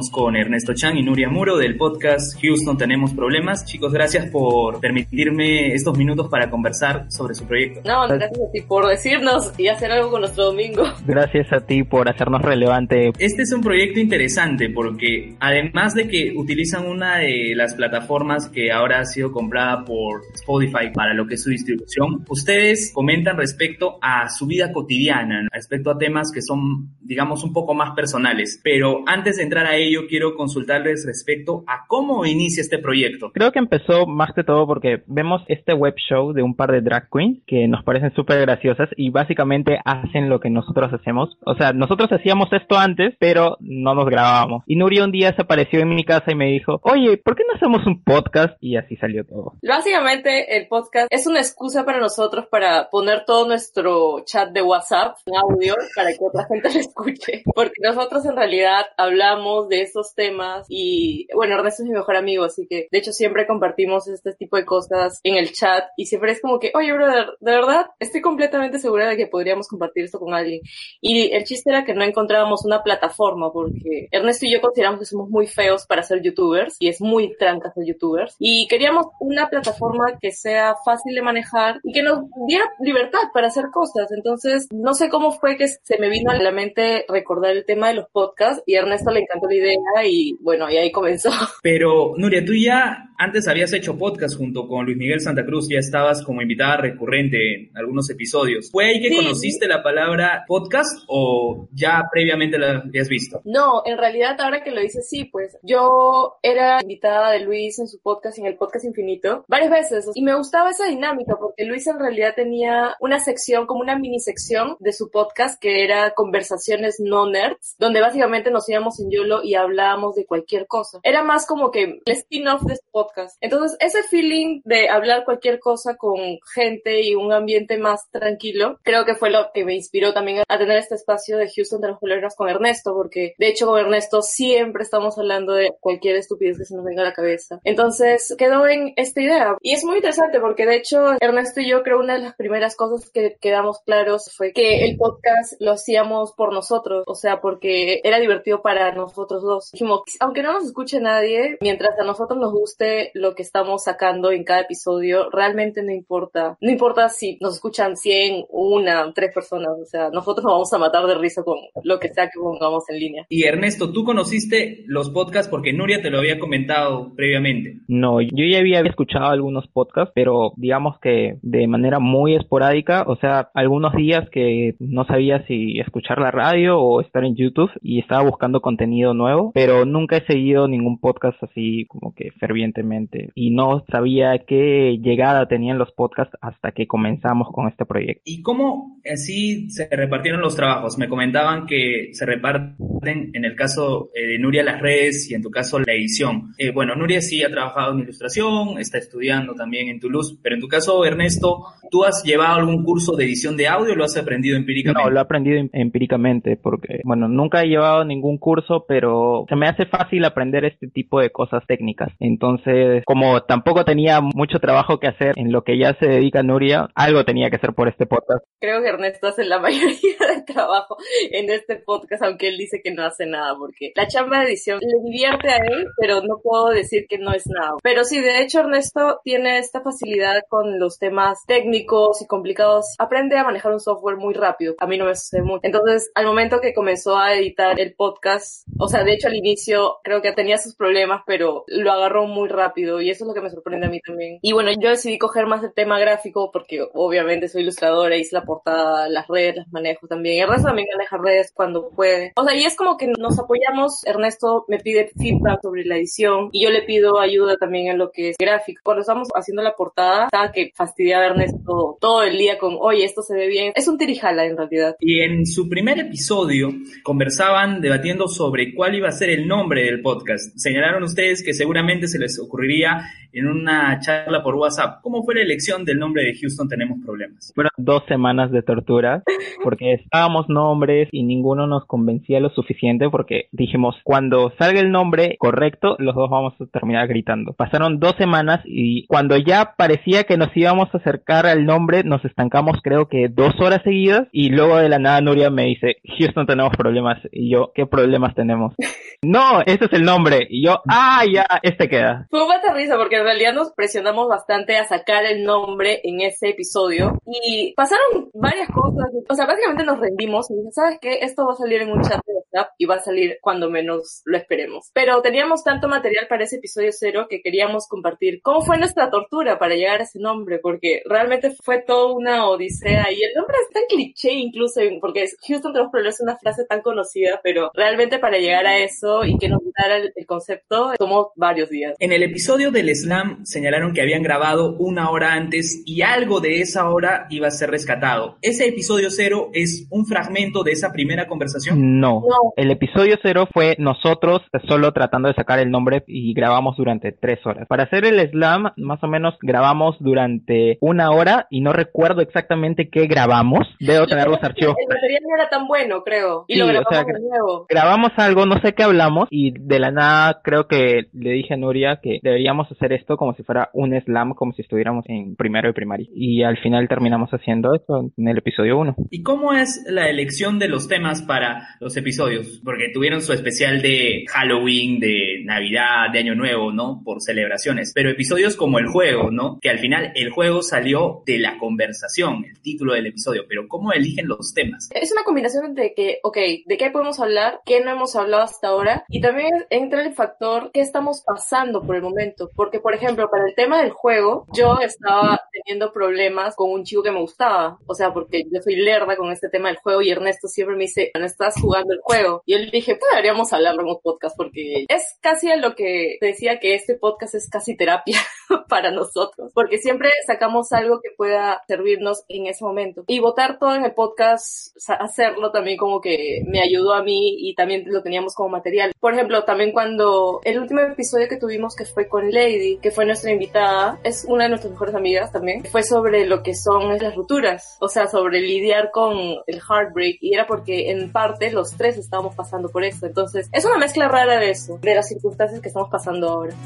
Estamos con Ernesto Chan y Nuria Muro del podcast Houston Tenemos Problemas. Chicos, gracias por permitirme estos minutos para conversar sobre su proyecto. No, gracias a ti por decirnos y hacer algo con nuestro domingo. Gracias a ti por hacernos relevante. Este es un proyecto interesante porque además de que utilizan una de las plataformas que ahora ha sido comprada por Spotify para lo que es su distribución, ustedes comentan respecto a su vida cotidiana, respecto a temas que son, digamos, un poco más personales. Pero antes de entrar a ello, quiero consultarles respecto a cómo inicia este proyecto. Creo que empezó más que todo porque vemos este web show de un par de drag queens que nos parecen súper graciosas y básicamente hacen lo que nosotros hacemos. O sea, nosotros hacíamos esto antes, pero no nos grabábamos. Y Nuria un día se apareció en mi casa y me dijo, oye, ¿por qué no hacemos un podcast? Y así salió todo. Básicamente el podcast es una excusa para nosotros para poner todo nuestro chat de WhatsApp en audio para que otra gente lo escuche. Porque nosotros en realidad hablamos de estos temas y bueno, Ernesto es mi mejor amigo, así que de hecho siempre compartimos este tipo de cosas en el chat y siempre es como que, oye, brother, de verdad estoy completamente segura de que podríamos compartir esto con alguien. Y el chiste era que no encontrábamos una plataforma porque Ernesto y yo consideramos que somos muy feos para ser youtubers y es muy tranca ser youtubers y queríamos una plataforma que sea fácil de manejar y que nos diera libertad para hacer cosas. Entonces, no sé cómo fue que se me vino a la mente recordar el tema de los podcasts y a Ernesto le encantó la idea y bueno, y ahí comenzó. Pero, Nuria, tú ya antes habías hecho podcast junto con Luis Miguel Santa Cruz, ya estabas como invitada recurrente en algunos episodios. ¿Fue ahí que conociste la palabra podcast o ya previamente la habías visto? No, en realidad ahora que lo dices, sí, pues yo era invitada de Luis en su podcast, en el podcast infinito, varias veces y me gustaba esa dinámica porque Luis en realidad tenía una sección, como una mini sección de su podcast que era conversaciones no nerds, donde básicamente nos íbamos en YOLO y hablábamos de cualquier cosa. Era más como que el spin-off de su podcast entonces, ese feeling de hablar cualquier cosa con gente y un ambiente más tranquilo, creo que fue lo que me inspiró también a tener este espacio de Houston de los Problemas con Ernesto, porque de hecho con Ernesto siempre estamos hablando de cualquier estupidez que se nos venga a la cabeza. Entonces, quedó en esta idea. Y es muy interesante porque de hecho Ernesto y yo creo una de las primeras cosas que quedamos claros fue que el podcast lo hacíamos por nosotros, o sea, porque era divertido para nosotros dos. Dijimos, aunque no nos escuche nadie, mientras a nosotros nos guste lo que estamos sacando en cada episodio, realmente no importa. No importa si nos escuchan 100, una, tres personas. O sea, nosotros nos vamos a matar de risa con lo que sea que pongamos en línea. Y Ernesto, tú conociste los podcasts porque Nuria te lo había comentado previamente. No, yo ya había escuchado algunos podcasts, pero digamos que de manera muy esporádica. O sea, algunos días que no sabía si escuchar la radio o estar en YouTube y estaba buscando contenido nuevo, pero nunca he seguido ningún podcast así como que fervientemente y no sabía qué llegada tenían los podcasts hasta que comenzamos con este proyecto. ¿Y cómo así se repartieron los trabajos? Me comentaban que se reparten en el caso eh, de Nuria las redes y en tu caso la edición. Eh, bueno, Nuria sí ha trabajado en ilustración, está estudiando también en Toulouse, pero en tu caso, Ernesto, ¿tú has llevado algún curso de edición de audio o lo has aprendido empíricamente? No, lo he aprendido em, empíricamente porque, bueno, nunca he llevado ningún curso, pero se me hace fácil aprender este tipo de cosas técnicas. Entonces, como tampoco tenía mucho trabajo que hacer en lo que ya se dedica Nuria, algo tenía que hacer por este podcast. Creo que Ernesto hace la mayoría del trabajo en este podcast, aunque él dice que no hace nada, porque la chamba de edición le divierte a él, pero no puedo decir que no es nada. Pero sí, de hecho, Ernesto tiene esta facilidad con los temas técnicos y complicados. Aprende a manejar un software muy rápido. A mí no me sucede mucho. Entonces, al momento que comenzó a editar el podcast, o sea, de hecho al inicio creo que tenía sus problemas, pero lo agarró muy rápido y eso es lo que me sorprende a mí también. Y bueno, yo decidí coger más el tema gráfico porque obviamente soy ilustradora, hice la portada, las redes las manejo también. Ernesto también maneja redes cuando puede. O sea, y es como que nos apoyamos. Ernesto me pide feedback sobre la edición y yo le pido ayuda también en lo que es gráfico. Cuando estamos haciendo la portada, estaba que fastidiaba a Ernesto todo el día con, oye, esto se ve bien. Es un tirijala en realidad. Y en su primer episodio conversaban debatiendo sobre cuál iba a ser el nombre del podcast. Señalaron ustedes que seguramente se les ocurriría en una charla por WhatsApp. ¿Cómo fue la elección del nombre de Houston Tenemos Problemas? Fueron dos semanas de tortura porque estábamos nombres y ninguno nos convencía lo suficiente porque dijimos, cuando salga el nombre correcto, los dos vamos a terminar gritando. Pasaron dos semanas y cuando ya parecía que nos íbamos a acercar al nombre, nos estancamos creo que dos horas seguidas y luego de la nada Nuria me dice, Houston tenemos problemas y yo, ¿qué problemas tenemos? No, ese es el nombre y yo, ah, ya, este queda. Fue un risa porque en realidad nos presionamos bastante a sacar el nombre en ese episodio y pasaron varias cosas. O sea, básicamente nos rendimos y dije, ¿sabes qué? Esto va a salir en un chat WhatsApp y va a salir cuando menos lo esperemos. Pero teníamos tanto material para ese episodio cero que queríamos compartir cómo fue nuestra tortura para llegar a ese nombre, porque realmente fue toda una odisea y el nombre es tan cliché incluso, porque Houston problemas es una frase tan conocida, pero realmente para llegar a eso y que nos gustara el, el concepto tomó varios días. En el episodio del slam señalaron que habían grabado una hora antes y algo de esa hora iba a ser rescatado. ¿Ese episodio cero es un fragmento de esa primera conversación? No. El episodio cero fue nosotros solo tratando de sacar el nombre y grabamos durante tres horas. Para hacer el slam, más o menos grabamos durante una hora y no recuerdo exactamente qué grabamos. Debo tener los archivos. El material no era tan bueno, creo. Y lo grabamos de nuevo. Grabamos algo, no sé qué hablamos y de la nada creo que le dije a Nuria que deberíamos hacer esto como si fuera un slam, como si estuviéramos en primero y primaria. Y al final terminamos haciendo esto en el episodio 1. ¿Y cómo es la elección de los temas para los episodios? Porque tuvieron su especial de Halloween, de Navidad, de Año Nuevo, ¿no? Por celebraciones. Pero episodios como el juego, ¿no? Que al final el juego salió de la conversación, el título del episodio. Pero ¿cómo eligen los temas? Es una combinación de que, ok, ¿de qué podemos hablar? ¿Qué no hemos hablado hasta ahora? Y también entra el factor ¿qué estamos pasando por el momento? Porque, por ejemplo, para el tema del juego, yo estaba teniendo problemas con un chico que me gustaba. O sea, porque yo soy lerda con este tema del juego y Ernesto siempre me dice, no estás jugando el juego. Y él dije, pues deberíamos hablarlo en un podcast porque es casi lo que decía que este podcast es casi terapia para nosotros. Porque siempre sacamos algo que pueda servirnos en ese momento. Y votar todo en el podcast, hacerlo también como que me ayudó a mí y también lo teníamos como material. Por ejemplo, también cuando el último episodio que tuvimos que fue con Lady, que fue nuestra invitada, es una de nuestras mejores amigas también, fue sobre lo que son las rupturas, o sea, sobre lidiar con el heartbreak y era porque en parte los tres estábamos pasando por eso. Entonces, es una mezcla rara de eso, de las circunstancias que estamos pasando ahora.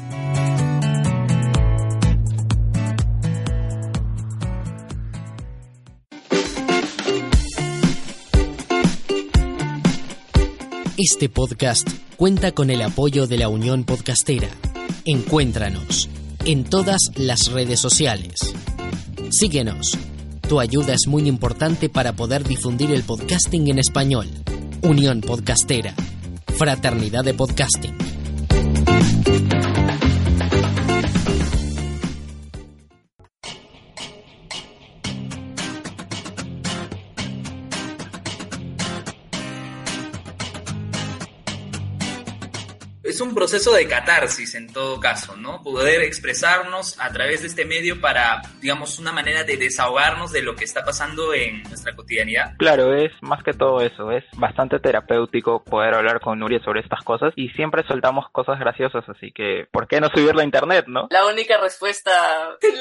Este podcast cuenta con el apoyo de la Unión Podcastera. Encuéntranos en todas las redes sociales. Síguenos. Tu ayuda es muy importante para poder difundir el podcasting en español. Unión Podcastera. Fraternidad de Podcasting. Un proceso de catarsis en todo caso, ¿no? Poder expresarnos a través de este medio para, digamos, una manera de desahogarnos de lo que está pasando en nuestra cotidianidad. Claro, es más que todo eso, es bastante terapéutico poder hablar con Nuria sobre estas cosas y siempre soltamos cosas graciosas, así que, ¿por qué no subirlo a internet, no? La única respuesta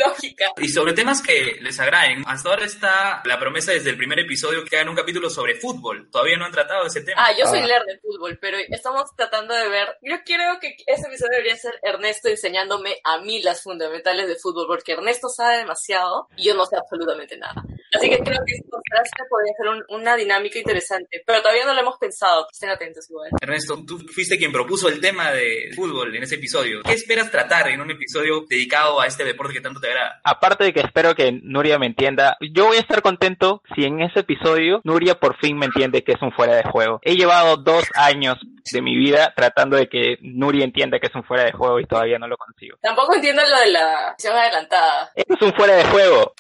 lógica. Y sobre temas que les agraden, hasta ahora está la promesa desde el primer episodio que hagan un capítulo sobre fútbol. Todavía no han tratado ese tema. Ah, yo soy ah. leer de fútbol, pero estamos tratando de ver, yo creo que ese episodio debería ser Ernesto enseñándome a mí las fundamentales de fútbol, porque Ernesto sabe demasiado y yo no sé absolutamente nada. Así que creo que esto podría ser una dinámica interesante, pero todavía no lo hemos pensado. Estén atentos igual. Ernesto, tú fuiste quien propuso el tema de fútbol en ese episodio. ¿Qué esperas tratar en un episodio dedicado a este deporte que tanto te agrada? Aparte de que espero que Nuria me entienda, yo voy a estar contento si en ese episodio Nuria por fin me entiende que es un fuera de juego. He llevado dos años de mi vida tratando de que Nuria entienda que es un fuera de juego y todavía no lo consigo. Tampoco entiendo lo de la acción adelantada. es un fuera de juego.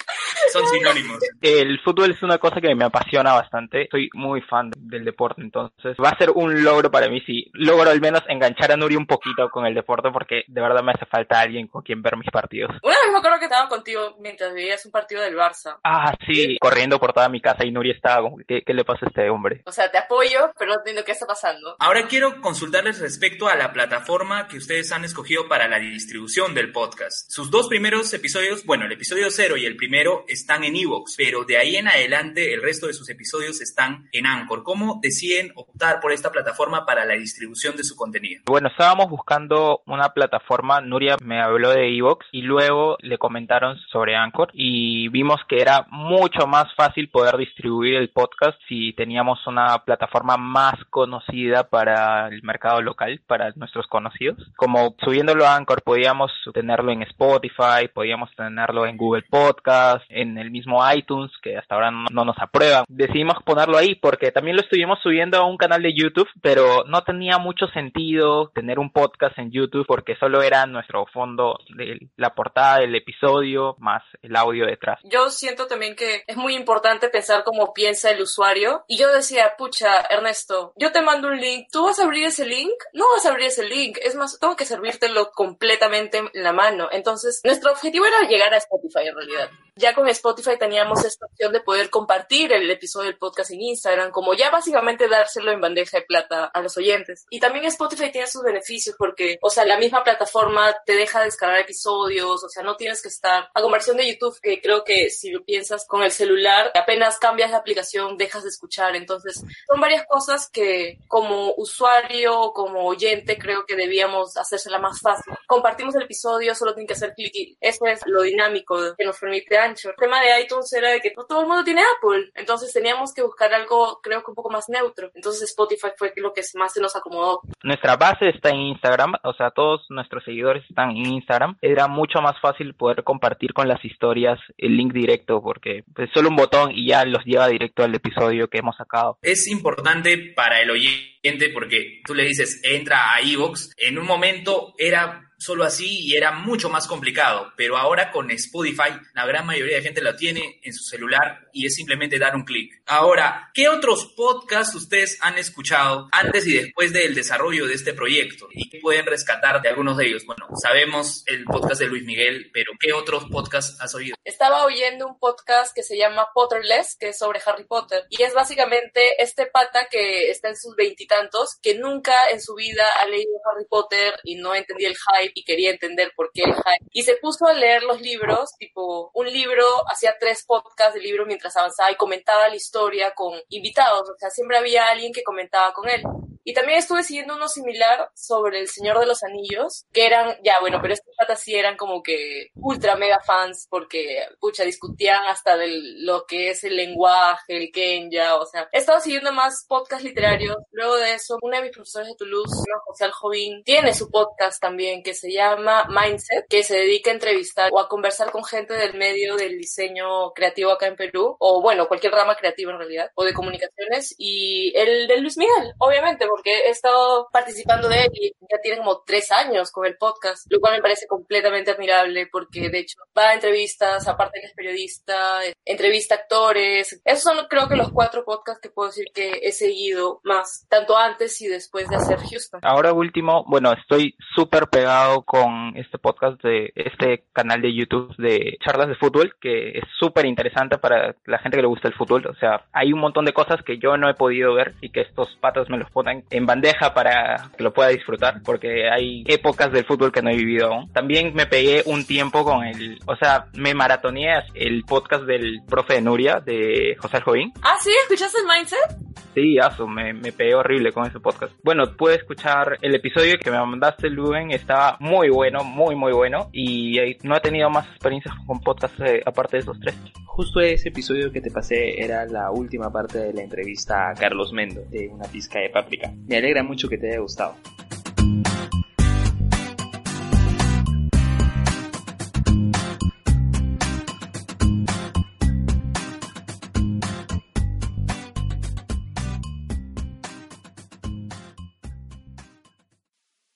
son sinónimos. El fútbol es una cosa que me apasiona bastante. Soy muy fan del deporte, entonces va a ser un logro para mí si logro al menos enganchar a Nuri un poquito con el deporte porque de verdad me hace falta alguien con quien ver mis partidos. Una vez me acuerdo que estaba contigo mientras veías un partido del Barça. Ah, sí, corriendo por toda mi casa y Nuri estaba como, ¿qué, qué le pasa a este hombre? O sea, te apoyo, pero no entiendo qué está pasando. Ahora quiero consultarles respecto a la plataforma que ustedes han escogido para la distribución del podcast. Sus dos primeros episodios, bueno, el episodio cero y el primero están en Evox, pero de ahí en adelante el resto de sus episodios están en Anchor. ¿Cómo deciden optar por esta plataforma para la distribución de su contenido? Bueno, estábamos buscando una plataforma, Nuria me habló de Evox y luego le comentaron sobre Anchor y vimos que era mucho más fácil poder distribuir el podcast si teníamos una plataforma más conocida para el mercado local, para nuestros conocidos. Como subiéndolo a Anchor podíamos tenerlo en Spotify, podíamos tenerlo en Google Podcast, en el mismo iTunes que hasta ahora no, no nos aprueban. Decidimos ponerlo ahí porque también lo estuvimos subiendo a un canal de YouTube, pero no tenía mucho sentido tener un podcast en YouTube porque solo era nuestro fondo de la portada del episodio más el audio detrás. Yo siento también que es muy importante pensar cómo piensa el usuario. Y yo decía, pucha, Ernesto, yo te mando un link, ¿tú vas a abrir ese link? No vas a abrir ese link. Es más, tengo que servírtelo completamente en la mano. Entonces, nuestro objetivo era llegar a Spotify en realidad. Ya con Spotify teníamos esta opción de poder compartir el episodio del podcast en Instagram, como ya básicamente dárselo en bandeja de plata a los oyentes. Y también Spotify tiene sus beneficios porque, o sea, la misma plataforma te deja descargar episodios, o sea, no tienes que estar a conversión de YouTube, que creo que si lo piensas con el celular, apenas cambias la aplicación, dejas de escuchar. Entonces, son varias cosas que como usuario como oyente creo que debíamos hacérsela más fácil. Compartimos el episodio, solo tienen que hacer clic eso es lo dinámico que nos permite Anchor. El tema de iTunes era de que no todo el mundo tiene Apple, entonces teníamos que buscar algo creo que un poco más neutro. Entonces Spotify fue lo que más se nos acomodó. Nuestra base está en Instagram, o sea, todos nuestros seguidores están en Instagram. Era mucho más fácil poder compartir con las historias el link directo porque pues, solo un botón y ya los lleva directo al episodio que hemos sacado. Es importante para el oyente porque tú le dices entra a iVoox, en un momento era solo así y era mucho más complicado, pero ahora con Spotify la gran mayoría de gente lo tiene en su celular y es simplemente dar un clic. Ahora, ¿qué otros podcasts ustedes han escuchado antes y después del desarrollo de este proyecto? ¿Y qué pueden rescatar de algunos de ellos? Bueno, sabemos el podcast de Luis Miguel, pero ¿qué otros podcasts has oído? Estaba oyendo un podcast que se llama Potterless, que es sobre Harry Potter, y es básicamente este pata que está en sus veintitantos, que nunca en su vida ha leído Harry Potter y no entendía el hype y quería entender por qué. Y se puso a leer los libros, tipo, un libro, hacía tres podcasts de libro mientras avanzaba y comentaba la historia con invitados, o sea, siempre había alguien que comentaba con él. Y también estuve siguiendo uno similar sobre El Señor de los Anillos, que eran, ya bueno, pero estos patas sí eran como que ultra mega fans porque, pucha, discutían hasta de lo que es el lenguaje, el Kenya, o sea, he estado siguiendo más podcasts literarios. Luego de eso, una de mis profesores de Toulouse, José Aljovín, tiene su podcast también que se llama Mindset, que se dedica a entrevistar o a conversar con gente del medio del diseño creativo acá en Perú, o bueno, cualquier rama creativa en realidad, o de comunicaciones, y el de Luis Miguel, obviamente, porque he estado participando de él y ya tiene como tres años con el podcast, lo cual me parece completamente admirable porque de hecho va a entrevistas, aparte que es periodista, entrevista actores. Esos son creo que los cuatro podcasts que puedo decir que he seguido más, tanto antes y después de hacer Houston. Ahora último, bueno, estoy súper pegado con este podcast de este canal de YouTube de charlas de fútbol que es súper interesante para la gente que le gusta el fútbol. O sea, hay un montón de cosas que yo no he podido ver y que estos patos me los ponen en bandeja para que lo pueda disfrutar porque hay épocas del fútbol que no he vivido aún. También me pegué un tiempo con el, o sea, me maratoneé el podcast del profe de Nuria de José Aljovín. Ah, sí, ¿escuchaste el Mindset? Sí, aso, me, me pegué horrible con ese podcast. Bueno, pude escuchar el episodio que me mandaste, Luen, estaba muy bueno, muy, muy bueno. Y no he tenido más experiencias con podcasts eh, aparte de esos tres. Justo ese episodio que te pasé era la última parte de la entrevista a Carlos Mendo, de Una Pizca de Páprica. Me alegra mucho que te haya gustado.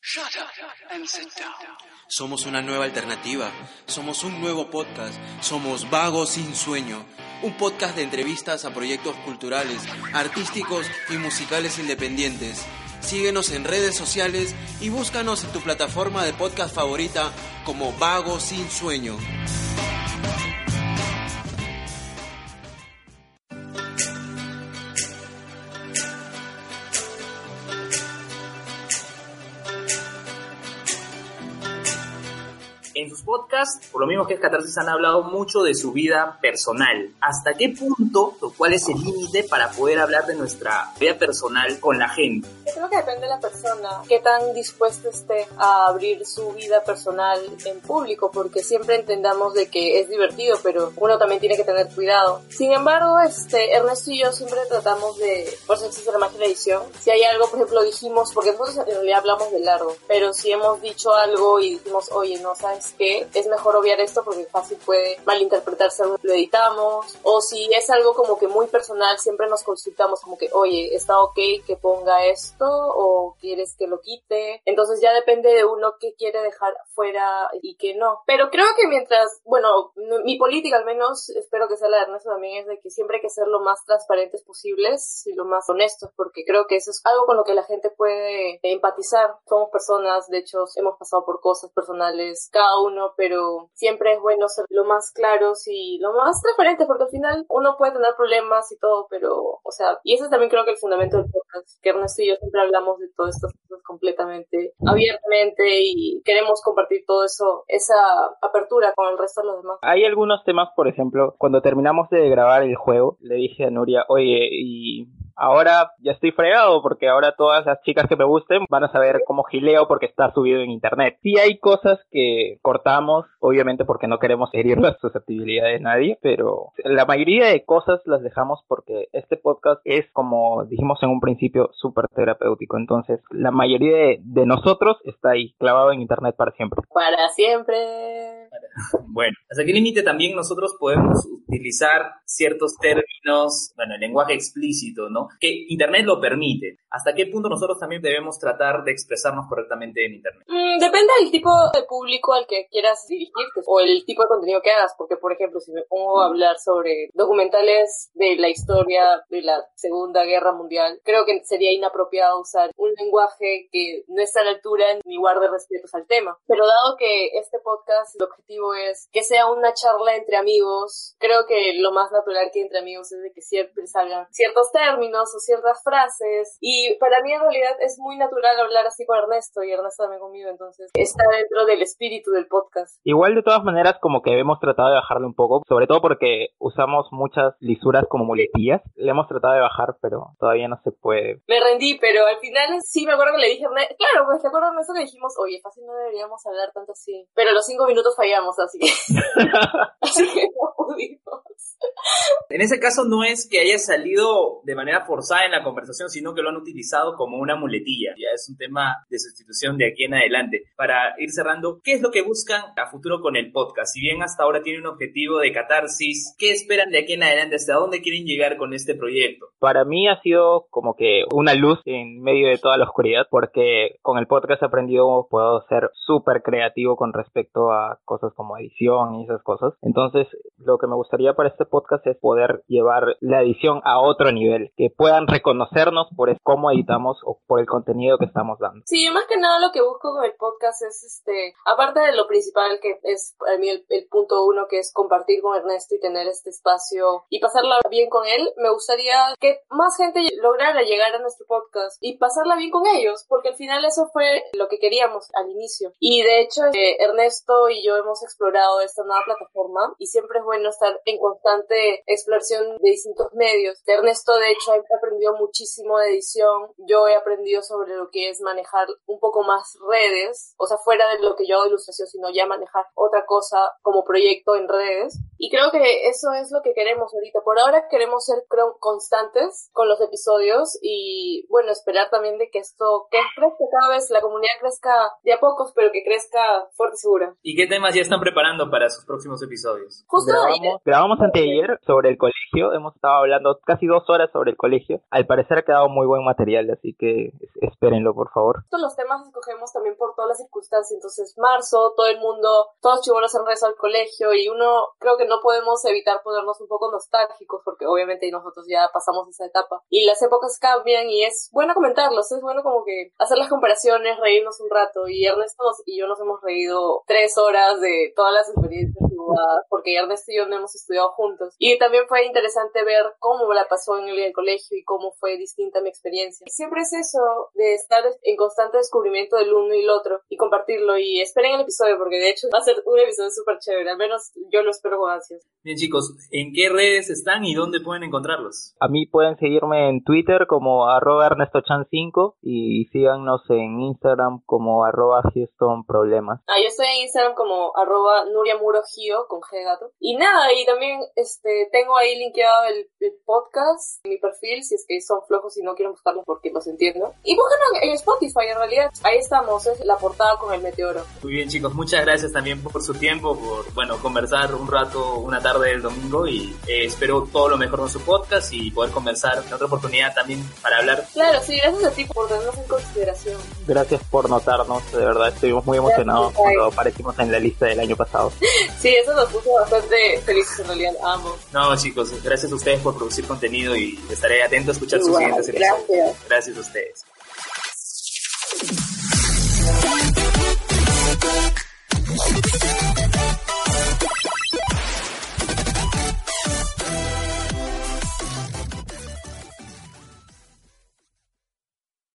Shut up and sit down. Somos una nueva alternativa, somos un nuevo podcast, somos Vagos sin Sueño, un podcast de entrevistas a proyectos culturales, artísticos y musicales independientes. Síguenos en redes sociales y búscanos en tu plataforma de podcast favorita como Vagos sin Sueño. Podcasts, por lo mismo que es Catarsis, han hablado mucho de su vida personal. ¿Hasta qué punto o cuál es el límite para poder hablar de nuestra vida personal con la gente? Yo creo que depende de la persona, qué tan dispuesta esté a abrir su vida personal en público, porque siempre entendamos de que es divertido, pero uno también tiene que tener cuidado. Sin embargo, este, Ernesto y yo siempre tratamos de, por eso existe la magia de edición, si hay algo, por ejemplo, dijimos, porque nosotros en realidad hablamos de largo, pero si hemos dicho algo y dijimos, oye, no sabes que es mejor obviar esto porque fácil puede malinterpretarse, lo editamos, o si es algo como que muy personal, siempre nos consultamos como que, oye, ¿está ok que ponga esto o quieres que lo quite? Entonces ya depende de uno qué quiere dejar fuera y qué no. Pero creo que mientras, bueno, mi política al menos, espero que sea la de Ernesto también, es de que siempre hay que ser lo más transparentes posibles y lo más honestos, porque creo que eso es algo con lo que la gente puede empatizar. Somos personas, de hecho, hemos pasado por cosas personales, cada uno, pero siempre es bueno ser lo más claros y lo más transparentes, porque al final uno puede tener problemas y todo, pero, o sea, y eso es también creo que el fundamento del que Ernesto y yo siempre hablamos de todas estas cosas completamente abiertamente y queremos compartir todo eso, esa apertura con el resto de los demás. Hay algunos temas, por ejemplo, cuando terminamos de grabar el juego, le dije a Nuria, oye, y ahora ya estoy fregado porque ahora todas las chicas que me gusten van a saber cómo gileo porque está subido en internet. Sí hay cosas que cortamos, obviamente porque no queremos herir la susceptibilidad de nadie, pero la mayoría de cosas las dejamos porque este podcast es, como dijimos en un principio, súper terapéutico. Entonces, la mayoría de, de nosotros está ahí, clavado en internet para siempre. Para siempre. Bueno, ¿hasta qué límite también nosotros podemos utilizar ciertos términos, bueno, el lenguaje explícito, ¿no? Que Internet lo permite. ¿Hasta qué punto nosotros también debemos tratar de expresarnos correctamente en Internet? Mm, depende del tipo de público al que quieras dirigirte o el tipo de contenido que hagas, porque por ejemplo, si me pongo a hablar sobre documentales de la historia de la Segunda Guerra Mundial, creo que sería inapropiado usar un lenguaje que no está a la altura ni guarde respetos al tema. Pero dado que este podcast, el objetivo es que sea una charla entre amigos, creo que lo más natural que entre amigos es de que siempre salgan ciertos términos o ciertas frases y para mí en realidad es muy natural hablar así con Ernesto y Ernesto también conmigo, entonces está dentro del espíritu del podcast. Igual de todas maneras como que hemos tratado de bajarle un poco, sobre todo porque usamos muchas lisuras como muletillas, le hemos tratado de bajar pero todavía no se puede. Me rendí, pero al final sí me acuerdo que le dije, a Ernesto, claro, pues te acuerdas de eso que dijimos, oye, fácil no deberíamos hablar tanto así, pero los cinco minutos fallamos así que, así que no pudimos. En ese caso no es que haya salido de manera forzada en la conversación, sino que lo han utilizado como una muletilla. Ya es un tema de sustitución de aquí en adelante. Para ir cerrando, ¿qué es lo que buscan a futuro con el podcast? Si bien hasta ahora tiene un objetivo de catarsis, ¿qué esperan de aquí en adelante? ¿Hasta dónde quieren llegar con este proyecto? Para mí ha sido como que una luz en medio de toda la oscuridad, porque con el podcast he aprendido, puedo ser súper creativo con respecto a cosas como edición y esas cosas. Entonces, lo que me gustaría para este podcast es poder llevar la edición a otro nivel, que puedan reconocernos por cómo editamos o por el contenido que estamos dando. Sí, más que nada lo que busco con el podcast es, este, aparte de lo principal que es para mí el, el punto uno, que es compartir con Ernesto y tener este espacio y pasarla bien con él, me gustaría que más gente lograra llegar a nuestro podcast y pasarla bien con ellos, porque al final eso fue lo que queríamos al inicio. Y de hecho, eh, Ernesto y yo hemos explorado esta nueva plataforma y siempre es bueno estar en constante exploración de distintos medios. Ernesto, de hecho, ha aprendido muchísimo de edición. Yo he aprendido sobre lo que es manejar un poco más redes, o sea, fuera de lo que yo hago ilustración, sino ya manejar otra cosa como proyecto en redes. Y creo que eso es lo que queremos ahorita. Por ahora queremos ser constantes con los episodios y bueno, esperar también de que esto que crezca cada vez, la comunidad crezca de a pocos, pero que crezca fuerte y segura. ¿Y qué temas ya están preparando para sus próximos episodios? Justo grabamos, ayer. grabamos anteayer sobre el colegio, hemos estado hablando casi dos horas sobre el colegio. Al parecer ha quedado muy buen material, así que espérenlo, por favor. Todos los temas escogemos también por todas las circunstancias. Entonces, marzo, todo el mundo, todos los chibolos han regresado al colegio y uno creo que no podemos evitar ponernos un poco nostálgicos porque obviamente nosotros ya pasamos esa etapa. Y las épocas cambian y es bueno comentarlos, es bueno como que hacer las comparaciones, reírnos un rato. Y Ernesto y yo nos hemos reído tres horas de todas las experiencias porque Ernesto y yo no hemos estudiado juntos. Y también fue interesante ver cómo la pasó en el, colegio y cómo fue distinta mi experiencia. Siempre es eso, de estar en constante descubrimiento del uno y el otro y compartirlo. Y esperen el episodio porque de hecho va a ser un episodio súper chévere, al menos yo lo espero con Bien chicos, ¿en qué redes están y dónde pueden encontrarlos? A mí pueden seguirme en Twitter como arroba ernestochan5 y síganos en Instagram como arroba Problemas. Ah, yo estoy en Instagram como arroba Nuria Muro Gio con G gato. Y nada, y también este tengo ahí linkeado el, el podcast, mi perfil, si es que son flojos y no quieren buscarlos porque los entiendo. Y búsquenlo en Spotify, en realidad. Ahí estamos, es la portada con el meteoro. Muy bien chicos, muchas gracias también por su tiempo, por, bueno, conversar un rato, una tarde del domingo y eh, espero todo lo mejor con su podcast y poder conversar en otra oportunidad también para hablar. Claro, sí, gracias a ti por tenernos en consideración. Gracias por notarnos, de verdad, estuvimos muy emocionados cuando aparecimos en la lista del año pasado. sí, eso nos puso bastante felices en realidad, ambos. No, chicos, gracias a ustedes por producir contenido y estaré atento a escuchar sus siguientes episodios. Gracias. Gracias a ustedes.